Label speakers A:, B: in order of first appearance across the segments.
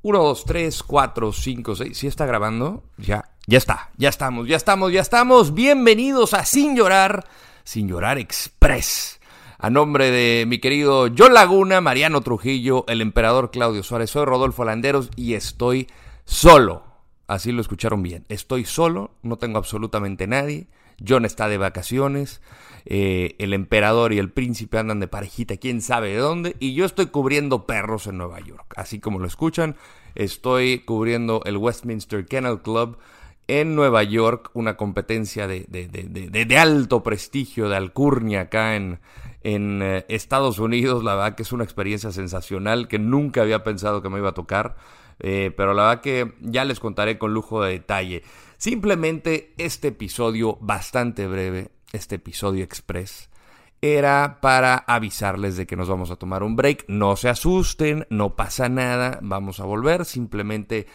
A: 1, 2, 3, 4, 5, 6. ¿Sí está grabando? Ya, ya está, ya estamos, ya estamos, ya estamos. Bienvenidos a Sin Llorar, Sin Llorar Express. A nombre de mi querido John Laguna, Mariano Trujillo, el emperador Claudio Suárez, soy Rodolfo Landeros y estoy solo. Así lo escucharon bien. Estoy solo, no tengo absolutamente nadie. John está de vacaciones. Eh, el emperador y el príncipe andan de parejita, quién sabe de dónde, y yo estoy cubriendo perros en Nueva York. Así como lo escuchan, estoy cubriendo el Westminster Kennel Club en Nueva York, una competencia de, de, alto prestigio, de alcurnia acá en, en eh, Estados Unidos. La verdad que es una experiencia sensacional que nunca había pensado que me iba a tocar, eh, pero la verdad que ya les contaré con lujo de detalle. Simplemente este episodio bastante breve este episodio express era para avisarles de que nos vamos a tomar un break. No se asusten, no pasa nada, vamos a volver. Simplemente,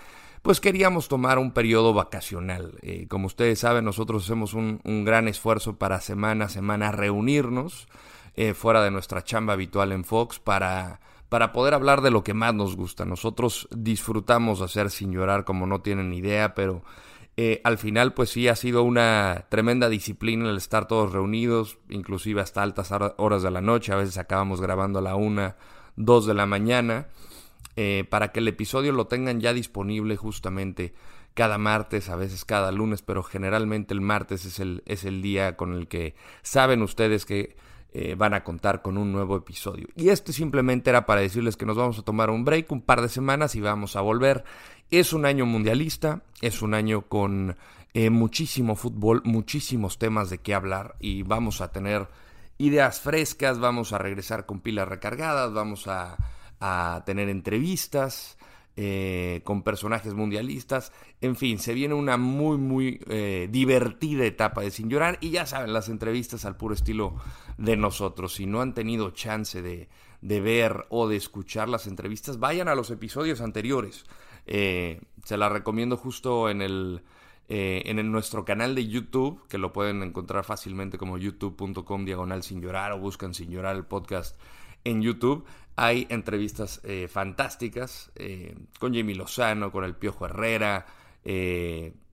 A: pues queríamos tomar un periodo vacacional. Eh, como ustedes saben, nosotros hacemos un, gran esfuerzo para semana a semana reunirnos eh, fuera de nuestra chamba habitual en Fox para, para poder hablar de lo que más nos gusta. Nosotros disfrutamos hacer sin llorar como no tienen idea, pero eh, al final, pues sí, ha sido una tremenda disciplina el estar todos reunidos, inclusive hasta altas horas de la noche. A veces acabamos grabando a la una, dos de la mañana, eh, para que el episodio lo tengan ya disponible justamente cada martes, a veces cada lunes, pero generalmente el martes es el, es el día con el que saben ustedes que eh, van a contar con un nuevo episodio. Y este simplemente era para decirles que nos vamos a tomar un break, un par de semanas y vamos a volver. Es un año mundialista, es un año con eh, muchísimo fútbol, muchísimos temas de qué hablar y vamos a tener ideas frescas, vamos a regresar con pilas recargadas, vamos a, tener entrevistas. Eh, con personajes mundialistas. En fin, se viene una muy, muy eh, divertida etapa de Sin Llorar. Y ya saben, las entrevistas al puro estilo de nosotros. Si no han tenido chance de, de ver o de escuchar las entrevistas, vayan a los episodios anteriores. Eh, se la recomiendo justo en el en nuestro canal de YouTube, que lo pueden encontrar fácilmente como youtube.com diagonal sin llorar o buscan sin llorar el podcast en YouTube. Hay entrevistas eh, fantásticas con Jamie Lozano, con el Piojo Herrera,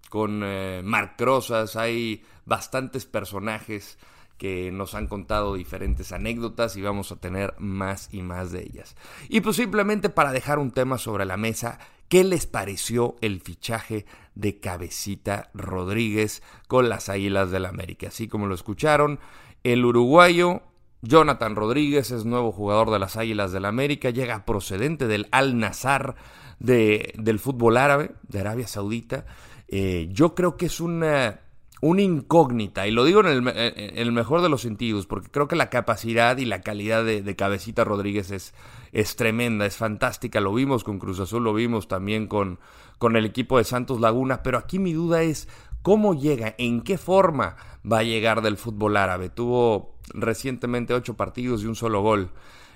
A: con Marc Rosas. Hay bastantes personajes que nos han contado diferentes anécdotas y vamos a tener más y más de ellas. Y pues simplemente para dejar un tema sobre la mesa, ¿qué les pareció el fichaje de Cabecita Rodríguez con las Águilas del la América? Así como lo escucharon, el uruguayo Jonathan Rodríguez es nuevo jugador de las Águilas del la América, llega procedente del Al Nazar de, del fútbol árabe, de Arabia Saudita. Eh, yo creo que es una una incógnita, y lo digo en el, mejor de los sentidos, porque creo que la capacidad y la calidad de, Cabecita Rodríguez es, es, tremenda, es fantástica, lo vimos con Cruz Azul, lo vimos también con, con el equipo de Santos Laguna, pero aquí mi duda es cómo llega, en qué forma va a llegar del fútbol árabe. Tuvo recientemente ocho partidos y un solo gol.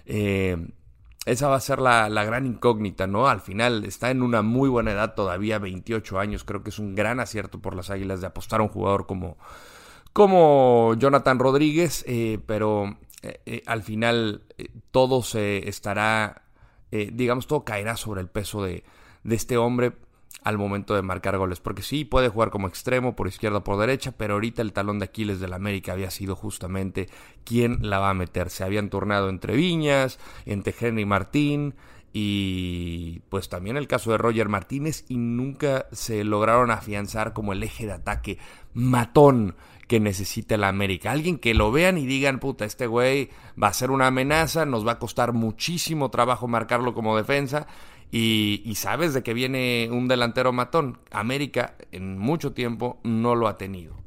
A: Eh, esa va a ser la, gran incógnita, ¿no? Al final está en una muy buena edad todavía, 28 años. Creo que es un gran acierto por las Águilas de apostar a un jugador como, como Jonathan Rodríguez, eh, pero eh, al final todo se estará, digamos, todo caerá sobre el peso de, de este hombre al momento de marcar goles. Porque sí, puede jugar como extremo, por izquierda o por derecha, pero ahorita el talón de Aquiles del América había sido justamente quien la va a meter. Se habían tornado entre Viñas, entre Henry Martín y pues también el caso de Roger Martínez y nunca se lograron afianzar como el eje de ataque matón que necesita la América. Alguien que lo vean y digan, puta, este güey va a ser una amenaza, nos va a costar muchísimo trabajo marcarlo como defensa y, sabes de que viene un delantero matón. América en mucho tiempo no lo ha tenido.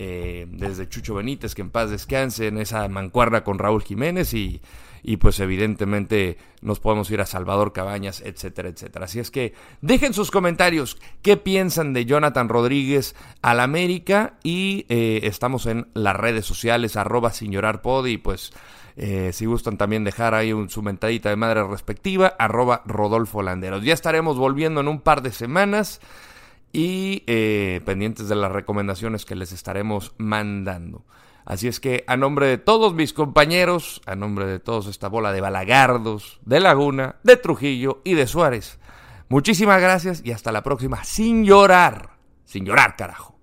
A: Eh, desde Chucho Benítez, que en paz descanse en esa mancuerna con Raúl Jiménez y, y pues evidentemente nos podemos ir a Salvador Cabañas, etcétera, etcétera. Así es que dejen sus comentarios, qué piensan de Jonathan Rodríguez al América y eh, estamos en las redes sociales, arroba sin llorar y pues eh, si gustan también dejar ahí un, su mentadita de madre respectiva, arroba Rodolfo Landeros. Ya estaremos volviendo en un par de semanas y eh, pendientes de las recomendaciones que les estaremos mandando. Así es que a nombre de todos mis compañeros, a nombre de todos esta bola de balagardos, de Laguna, de Trujillo y de Suárez, Muchísimas gracias y hasta la próxima. Sin llorar. Sin llorar, carajo.